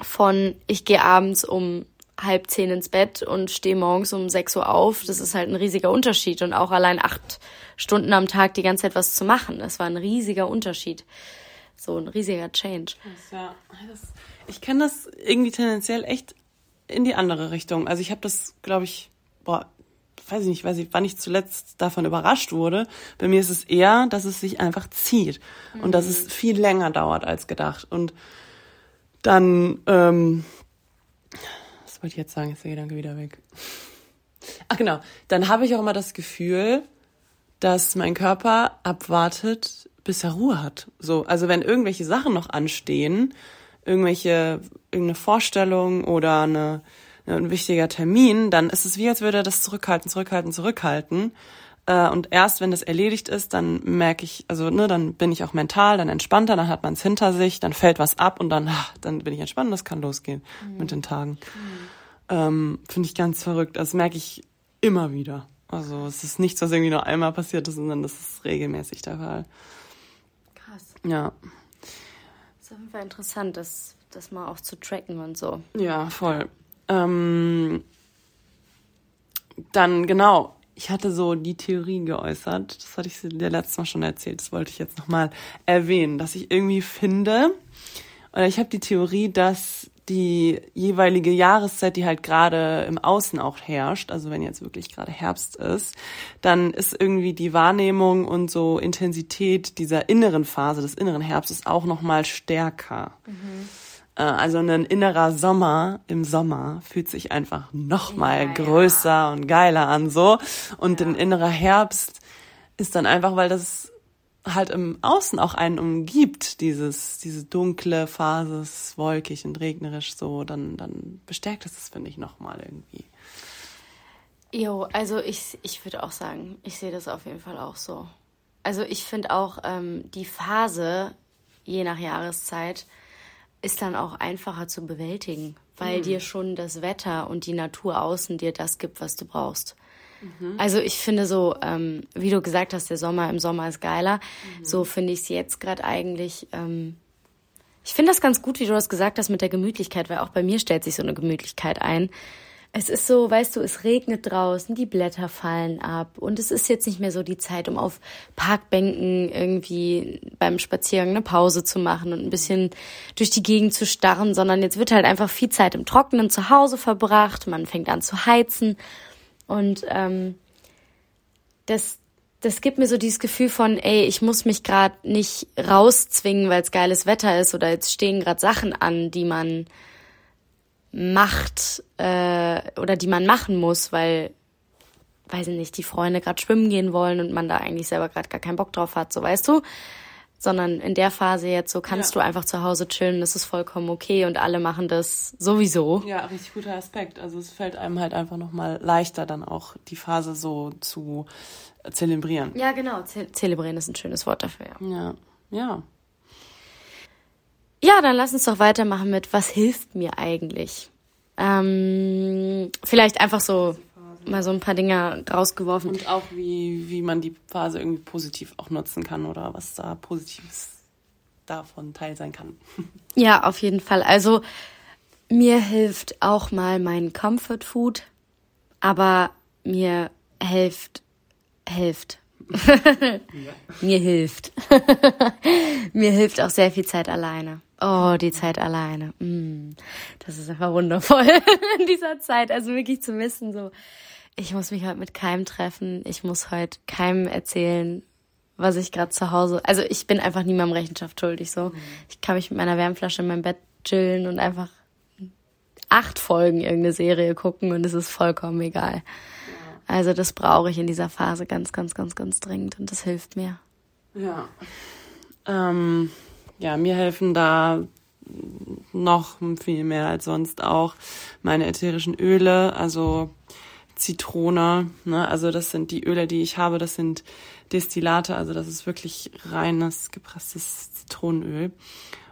von ich gehe abends um halb zehn ins Bett und stehe morgens um sechs Uhr auf. Das ist halt ein riesiger Unterschied. Und auch allein acht Stunden am Tag die ganze Zeit was zu machen. Das war ein riesiger Unterschiid. So ein riesiger Change. Ja, das, ich kenne das irgendwie tendenziell echt in die andere Richtung. Also ich habe das, glaube ich, boah, weiß ich nicht, weiß ich, wann ich zuletzt davon überrascht wurde. Bei mir ist es eher, dass es sich einfach zieht mhm. und dass es mhm. viel länger dauert als gedacht. Und dann, ähm, was wollte ich jetzt sagen? Ist der Gedanke wieder weg. Ach genau, dann habe ich auch immer das Gefühl, dass mein Körper abwartet, bis er Ruhe hat. So, also wenn irgendwelche Sachen noch anstehen, irgendwelche, irgendeine Vorstellung oder eine ein wichtiger Termin, dann ist es wie, als würde er das zurückhalten, zurückhalten, zurückhalten. Äh, und erst wenn das erledigt ist, dann merke ich, also ne, dann bin ich auch mental, dann entspannter, dann hat man es hinter sich, dann fällt was ab und dann, ach, dann bin ich entspannt und das kann losgehen mhm. mit den Tagen. Mhm. Ähm, Finde ich ganz verrückt. Das merke ich immer wieder. Also es ist nichts, was irgendwie nur einmal passiert ist, sondern das ist regelmäßig der Fall. Krass. Ja. Das ist auf jeden Fall interessant, das, das mal auch zu tracken und so. Ja, voll. Ähm, dann genau, ich hatte so die Theorie geäußert, das hatte ich dir letztes Mal schon erzählt, das wollte ich jetzt nochmal erwähnen, dass ich irgendwie finde, oder ich habe die Theorie, dass die jeweilige Jahreszeit, die halt gerade im Außen auch herrscht, also wenn jetzt wirklich gerade Herbst ist, dann ist irgendwie die Wahrnehmung und so Intensität dieser inneren Phase des inneren Herbstes auch noch mal stärker. Mhm. Also ein innerer Sommer im Sommer fühlt sich einfach noch mal ja, größer ja. und geiler an so und ja. ein innerer Herbst ist dann einfach, weil das halt im Außen auch einen umgibt, dieses, diese dunkle Phase, wolkig und regnerisch so, dann, dann bestärkt es das, finde ich, nochmal irgendwie. Jo, also ich, ich würde auch sagen, ich sehe das auf jeden Fall auch so. Also ich finde auch, ähm, die Phase, je nach Jahreszeit, ist dann auch einfacher zu bewältigen, weil mhm. dir schon das Wetter und die Natur außen dir das gibt, was du brauchst. Mhm. Also ich finde so, ähm, wie du gesagt hast, der Sommer im Sommer ist geiler. Mhm. So finde ich es jetzt gerade eigentlich. Ähm, ich finde das ganz gut, wie du das gesagt hast mit der Gemütlichkeit, weil auch bei mir stellt sich so eine Gemütlichkeit ein. Es ist so, weißt du, es regnet draußen, die Blätter fallen ab. Und es ist jetzt nicht mehr so die Zeit, um auf Parkbänken irgendwie beim Spaziergang eine Pause zu machen und ein bisschen durch die Gegend zu starren, sondern jetzt wird halt einfach viel Zeit im Trockenen zu Hause verbracht, man fängt an zu heizen. Und ähm, das, das gibt mir so dieses Gefühl von, ey, ich muss mich gerade nicht rauszwingen, weil es geiles Wetter ist oder jetzt stehen gerade Sachen an, die man macht äh, oder die man machen muss, weil, weiß ich nicht, die Freunde gerade schwimmen gehen wollen und man da eigentlich selber gerade gar keinen Bock drauf hat, so weißt du sondern in der Phase jetzt so kannst ja. du einfach zu Hause chillen, das ist vollkommen okay und alle machen das sowieso. Ja, richtig guter Aspekt. Also es fällt einem halt einfach nochmal leichter dann auch die Phase so zu zelebrieren. Ja, genau. Ze zelebrieren ist ein schönes Wort dafür, ja. Ja, ja. Ja, dann lass uns doch weitermachen mit, was hilft mir eigentlich? Ähm, vielleicht einfach so mal so ein paar Dinge rausgeworfen. Und auch wie, wie man die Phase irgendwie positiv auch nutzen kann oder was da Positives davon teil sein kann. Ja, auf jeden Fall. Also mir hilft auch mal mein Comfort Food, aber mir hilft, hilft. mir hilft. mir hilft auch sehr viel Zeit alleine. Oh, die Zeit alleine. Mm, das ist einfach wundervoll in dieser Zeit. Also wirklich zu wissen, so, ich muss mich heute mit keinem treffen. Ich muss heute keinem erzählen, was ich gerade zu Hause. Also ich bin einfach niemandem Rechenschaft schuldig. So, mhm. ich kann mich mit meiner Wärmflasche in meinem Bett chillen und einfach acht Folgen irgendeine Serie gucken und es ist vollkommen egal. Also das brauche ich in dieser Phase ganz, ganz, ganz, ganz dringend und das hilft mir. Ja. Ähm, ja, mir helfen da noch viel mehr als sonst auch meine ätherischen Öle. Also Zitrone. Ne? Also das sind die Öle, die ich habe, das sind Destillate, also das ist wirklich reines gepresstes Zitronenöl.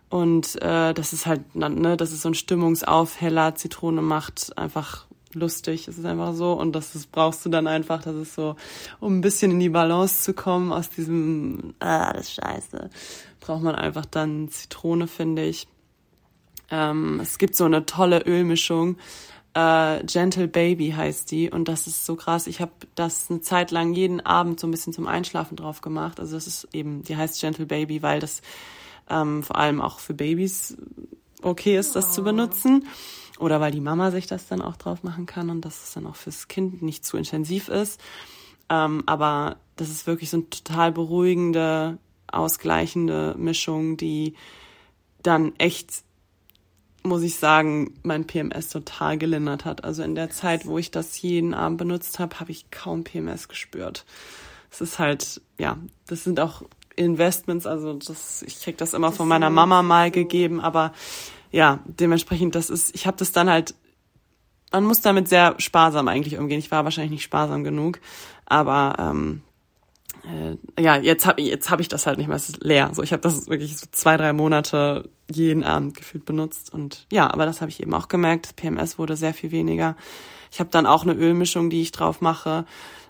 Und äh, das ist halt, ne, das ist so ein Stimmungsaufheller. Zitrone macht einfach lustig, es ist einfach so. Und das ist, brauchst du dann einfach, das ist so, um ein bisschen in die Balance zu kommen aus diesem, ah, das ist scheiße, braucht man einfach dann Zitrone, finde ich. Ähm, es gibt so eine tolle Ölmischung, äh, Gentle Baby heißt die und das ist so krass. Ich habe das eine Zeit lang jeden Abend so ein bisschen zum Einschlafen drauf gemacht. Also das ist eben, die heißt Gentle Baby, weil das ähm, vor allem auch für Babys okay ist, das oh. zu benutzen. Oder weil die Mama sich das dann auch drauf machen kann und dass es dann auch fürs Kind nicht zu intensiv ist. Ähm, aber das ist wirklich so eine total beruhigende, ausgleichende Mischung, die dann echt muss ich sagen, mein PMS total gelindert hat. Also in der Zeit, wo ich das jeden Abend benutzt habe, habe ich kaum PMS gespürt. Es ist halt, ja, das sind auch Investments, also das, ich krieg das immer das von meiner Mama mal so. gegeben, aber ja, dementsprechend, das ist, ich habe das dann halt man muss damit sehr sparsam eigentlich umgehen. Ich war wahrscheinlich nicht sparsam genug, aber ähm, äh, ja, jetzt habe jetzt hab ich das halt nicht mehr, es ist leer. So, ich habe das wirklich so zwei, drei Monate jeden Abend gefühlt benutzt und ja, aber das habe ich eben auch gemerkt. Das PMS wurde sehr viel weniger. Ich habe dann auch eine Ölmischung, die ich drauf mache,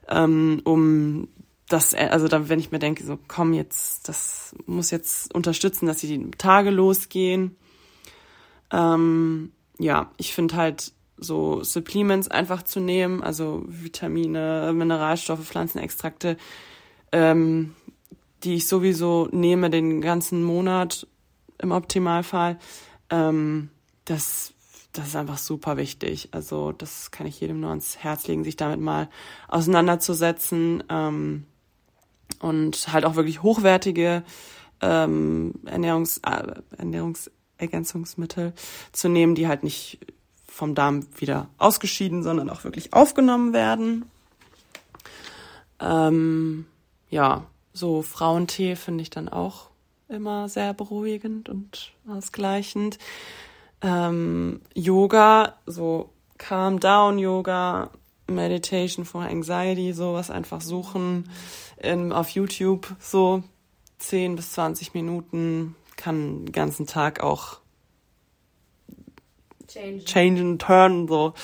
ähm, um das, also da, wenn ich mir denke, so komm jetzt, das muss jetzt unterstützen, dass die Tage losgehen. Ähm, ja, ich finde halt so Supplements einfach zu nehmen, also Vitamine, Mineralstoffe, Pflanzenextrakte, ähm, die ich sowieso nehme den ganzen Monat im Optimalfall. Ähm, das, das ist einfach super wichtig. Also das kann ich jedem nur ans Herz legen, sich damit mal auseinanderzusetzen ähm, und halt auch wirklich hochwertige ähm, Ernährungs, äh, Ernährungsergänzungsmittel zu nehmen, die halt nicht vom Darm wieder ausgeschieden, sondern auch wirklich aufgenommen werden. Ähm, ja, so Frauentee finde ich dann auch immer sehr beruhigend und ausgleichend. Ähm, Yoga, so Calm Down Yoga, Meditation for Anxiety, sowas einfach suchen in, auf YouTube, so 10 bis 20 Minuten, kann den ganzen Tag auch change, and turn, so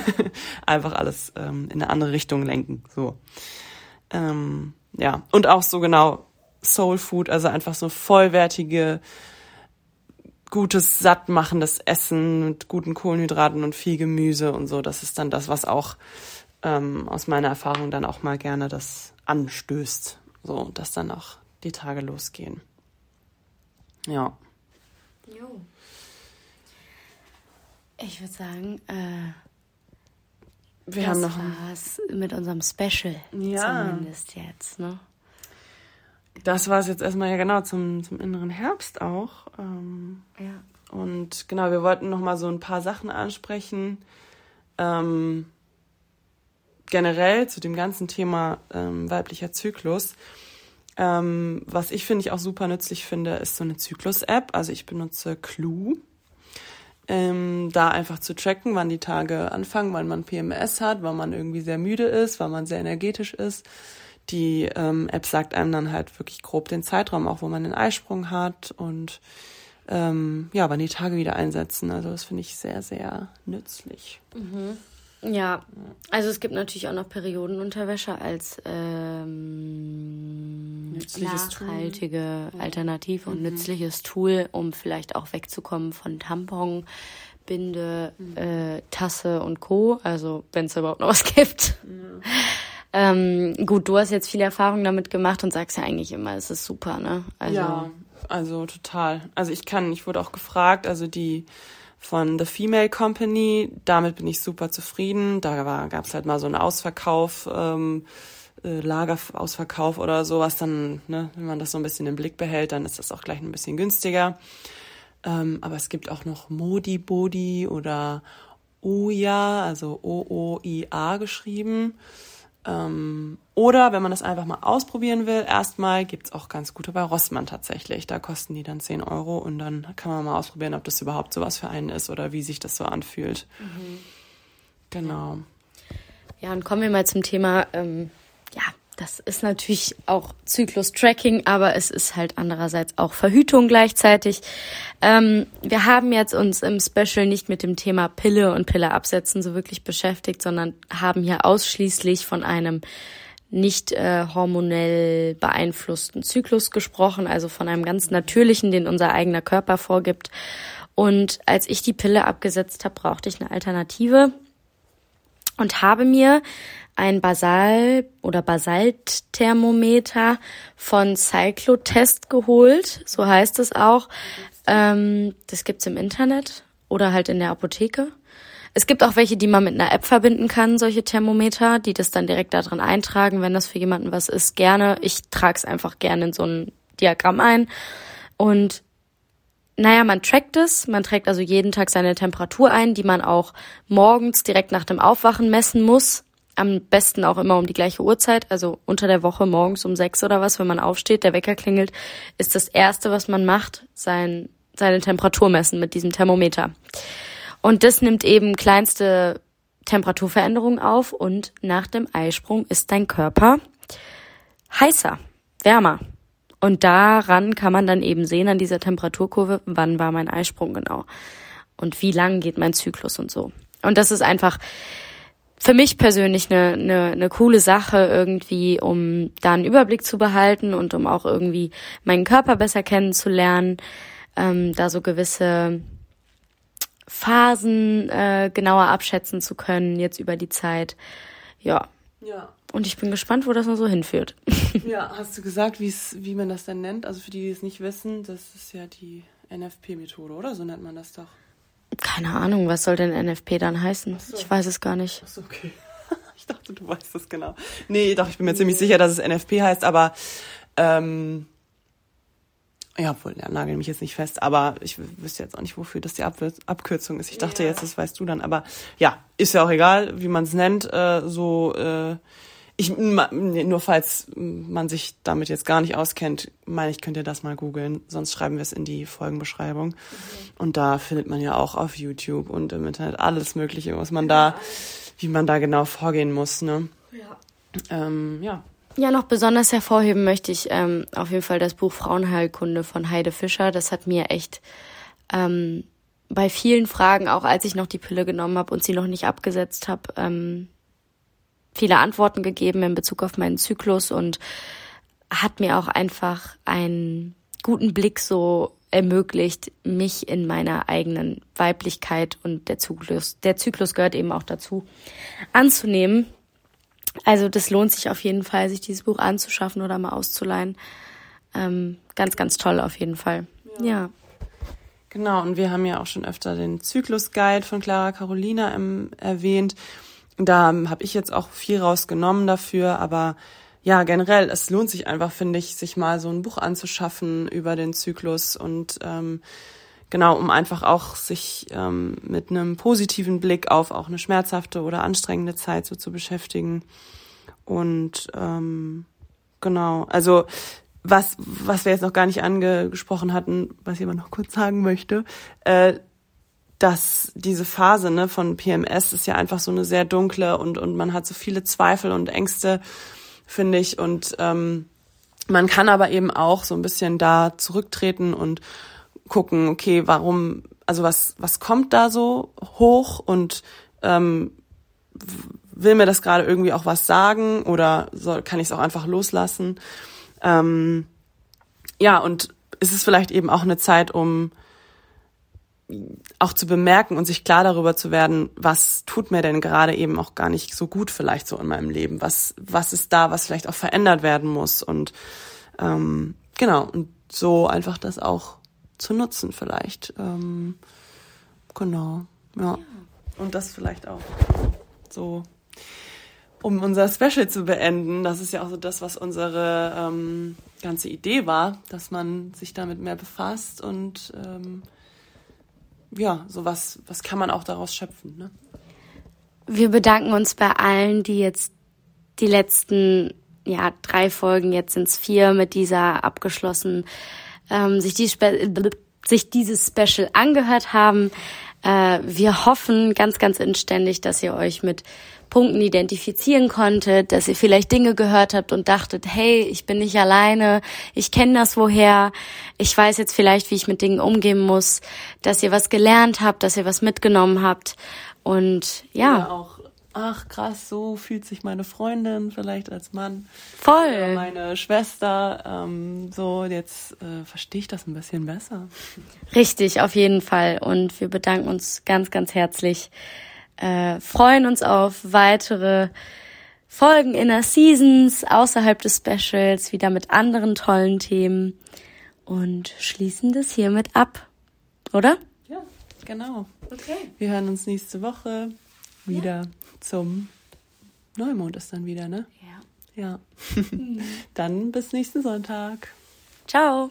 einfach alles ähm, in eine andere Richtung lenken, so. Ähm, ja, und auch so genau Soul Food, also einfach so vollwertige, gutes, sattmachendes Essen mit guten Kohlenhydraten und viel Gemüse und so. Das ist dann das, was auch ähm, aus meiner Erfahrung dann auch mal gerne das anstößt. So, dass dann auch die Tage losgehen. Ja. Jo. Ich würde sagen, äh, wir das haben noch war's mit unserem Special. Ja. Zumindest jetzt, ne? Das war es jetzt erstmal ja genau zum, zum inneren Herbst auch. Ähm, ja. Und genau, wir wollten noch mal so ein paar Sachen ansprechen. Ähm, generell zu dem ganzen Thema ähm, weiblicher Zyklus. Ähm, was ich finde ich auch super nützlich finde, ist so eine Zyklus-App. Also ich benutze Clue ähm, da einfach zu tracken, wann die Tage anfangen, wann man PMS hat, wann man irgendwie sehr müde ist, wann man sehr energetisch ist. Die ähm, App sagt einem dann halt wirklich grob den Zeitraum, auch wo man den Eisprung hat und ähm, ja, wann die Tage wieder einsetzen. Also das finde ich sehr, sehr nützlich. Mhm. Ja, also es gibt natürlich auch noch Periodenunterwäsche als ähm, nachhaltige Tool. Alternative mhm. und nützliches Tool, um vielleicht auch wegzukommen von Tampon, Binde, mhm. äh, Tasse und Co. Also wenn es überhaupt noch was gibt. Ja. Ähm, gut, du hast jetzt viel Erfahrung damit gemacht und sagst ja eigentlich immer, es ist super, ne? Also, ja, also total. Also ich kann, ich wurde auch gefragt, also die von The Female Company. Damit bin ich super zufrieden. Da gab es halt mal so einen Ausverkauf, ähm, äh, Lagerausverkauf oder sowas. Dann, ne, wenn man das so ein bisschen im Blick behält, dann ist das auch gleich ein bisschen günstiger. Ähm, aber es gibt auch noch Modi Body oder Oya, also O-O-I-A geschrieben. Ähm, oder wenn man das einfach mal ausprobieren will, erstmal gibt's auch ganz gute bei Rossmann tatsächlich. Da kosten die dann 10 Euro und dann kann man mal ausprobieren, ob das überhaupt sowas für einen ist oder wie sich das so anfühlt. Mhm. Genau. Ja, und kommen wir mal zum Thema ähm, das ist natürlich auch Zyklus-Tracking, aber es ist halt andererseits auch Verhütung gleichzeitig. Ähm, wir haben jetzt uns im Special nicht mit dem Thema Pille und Pille absetzen so wirklich beschäftigt, sondern haben hier ausschließlich von einem nicht äh, hormonell beeinflussten Zyklus gesprochen, also von einem ganz natürlichen, den unser eigener Körper vorgibt. Und als ich die Pille abgesetzt habe, brauchte ich eine Alternative und habe mir ein Basal- oder Basaltthermometer von Cyclotest geholt, so heißt es auch. Ähm, das gibt's im Internet oder halt in der Apotheke. Es gibt auch welche, die man mit einer App verbinden kann, solche Thermometer, die das dann direkt da drin eintragen, wenn das für jemanden was ist, gerne. Ich trage es einfach gerne in so ein Diagramm ein. Und naja, man trackt es, man trägt also jeden Tag seine Temperatur ein, die man auch morgens direkt nach dem Aufwachen messen muss. Am besten auch immer um die gleiche Uhrzeit, also unter der Woche morgens um sechs oder was, wenn man aufsteht, der Wecker klingelt, ist das erste, was man macht, sein, seine Temperatur messen mit diesem Thermometer. Und das nimmt eben kleinste Temperaturveränderungen auf und nach dem Eisprung ist dein Körper heißer, wärmer. Und daran kann man dann eben sehen, an dieser Temperaturkurve, wann war mein Eisprung genau. Und wie lang geht mein Zyklus und so. Und das ist einfach für mich persönlich eine, eine, eine coole Sache irgendwie, um da einen Überblick zu behalten und um auch irgendwie meinen Körper besser kennenzulernen, ähm, da so gewisse Phasen äh, genauer abschätzen zu können, jetzt über die Zeit. Ja. Ja. Und ich bin gespannt, wo das noch so hinführt. Ja, hast du gesagt, wie man das denn nennt? Also für die, die es nicht wissen, das ist ja die NFP-Methode, oder? So nennt man das doch. Keine Ahnung, was soll denn NFP dann heißen? so. Ich weiß es gar nicht. Achso, okay. Ich dachte, du weißt das genau. Nee, doch, ich bin mir ziemlich sicher, dass es NFP heißt, aber ähm, ja, obwohl, ja, nagel mich jetzt nicht fest, aber ich wüsste jetzt auch nicht, wofür das die Abwür Abkürzung ist. Ich dachte Ja. jetzt, das weißt du dann, aber ja, ist ja auch egal, wie man es nennt. Äh, so, äh, ich, nur falls man sich damit jetzt gar nicht auskennt, meine ich, könnt ihr das mal googeln. Sonst schreiben wir es in die Folgenbeschreibung. Und da findet man ja auch auf YouTube und im Internet alles Mögliche, was man da, wie man da genau vorgehen muss. Ne? Ähm, ja. Ja, noch besonders hervorheben möchte ich ähm, auf jeden Fall das Buch Frauenheilkunde von Heide Fischer. Das hat mir echt ähm, bei vielen Fragen, auch als ich noch die Pille genommen habe und sie noch nicht abgesetzt habe, ähm, viele Antworten gegeben in Bezug auf meinen Zyklus und hat mir auch einfach einen guten Blick so ermöglicht, mich in meiner eigenen Weiblichkeit und der Zyklus, der Zyklus gehört eben auch dazu, anzunehmen. Also das lohnt sich auf jeden Fall, sich dieses Buch anzuschaffen oder mal auszuleihen. Ähm, ganz, ganz toll auf jeden Fall. Ja. Genau, und wir haben ja auch schon öfter den Zyklus-Guide von Clara Carolina ähm, erwähnt. Da habe ich jetzt auch viel rausgenommen dafür, aber ja, generell, es lohnt sich einfach, finde ich, sich mal so ein Buch anzuschaffen über den Zyklus und ähm, genau, um einfach auch sich ähm, mit einem positiven Blick auf auch eine schmerzhafte oder anstrengende Zeit so zu beschäftigen. Und ähm, genau, also was, was wir jetzt noch gar nicht angesprochen hatten, was ich aber noch kurz sagen möchte, äh, dass diese Phase ne, von PMS ist ja einfach so eine sehr dunkle und, und man hat so viele Zweifel und Ängste, finde ich. Und ähm, man kann aber eben auch so ein bisschen da zurücktreten und gucken, okay, warum, also was, was kommt da so hoch und ähm, will mir das gerade irgendwie auch was sagen oder soll, kann ich es auch einfach loslassen? Ähm, ja, und ist es vielleicht eben auch eine Zeit, um auch zu bemerken und sich klar darüber zu werden, was tut mir denn gerade eben auch gar nicht so gut vielleicht so in meinem Leben? Was, was ist da, was vielleicht auch verändert werden muss? Und ähm, genau, und so einfach das auch zu nutzen vielleicht. Ähm, genau, ja. Und das vielleicht auch so, um unser Special zu beenden. Das ist ja auch so das, was unsere ähm, ganze Idee war, dass man sich damit mehr befasst und ähm, ja, so was, was kann man auch daraus schöpfen, ne? Wir bedanken uns bei allen, die jetzt die letzten ja, drei Folgen, jetzt sind's vier, mit dieser abgeschlossen, ähm, sich, die sich dieses Special angehört haben. Äh, wir hoffen ganz, ganz inständig, dass ihr euch mit Punkten identifizieren konntet, dass ihr vielleicht Dinge gehört habt und dachtet, hey, ich bin nicht alleine, ich kenne das woher, ich weiß jetzt vielleicht, wie ich mit Dingen umgehen muss, dass ihr was gelernt habt, dass ihr was mitgenommen habt und ja, Oder auch, ach krass, so fühlt sich meine Freundin vielleicht als Mann. voll. Oder meine Schwester, ähm, so, jetzt äh, verstehe ich das ein bisschen besser. Richtig, auf jeden Fall. Und wir bedanken uns ganz, ganz herzlich. Äh, freuen uns auf weitere Folgen inner Seasons, außerhalb des Specials, wieder mit anderen tollen Themen und schließen das hiermit ab. Oder? Ja, genau. Okay. Wir hören uns nächste Woche wieder zum Neumond ist dann wieder, ne? Ja. Ja. dann bis nächsten Sonntag. Ciao.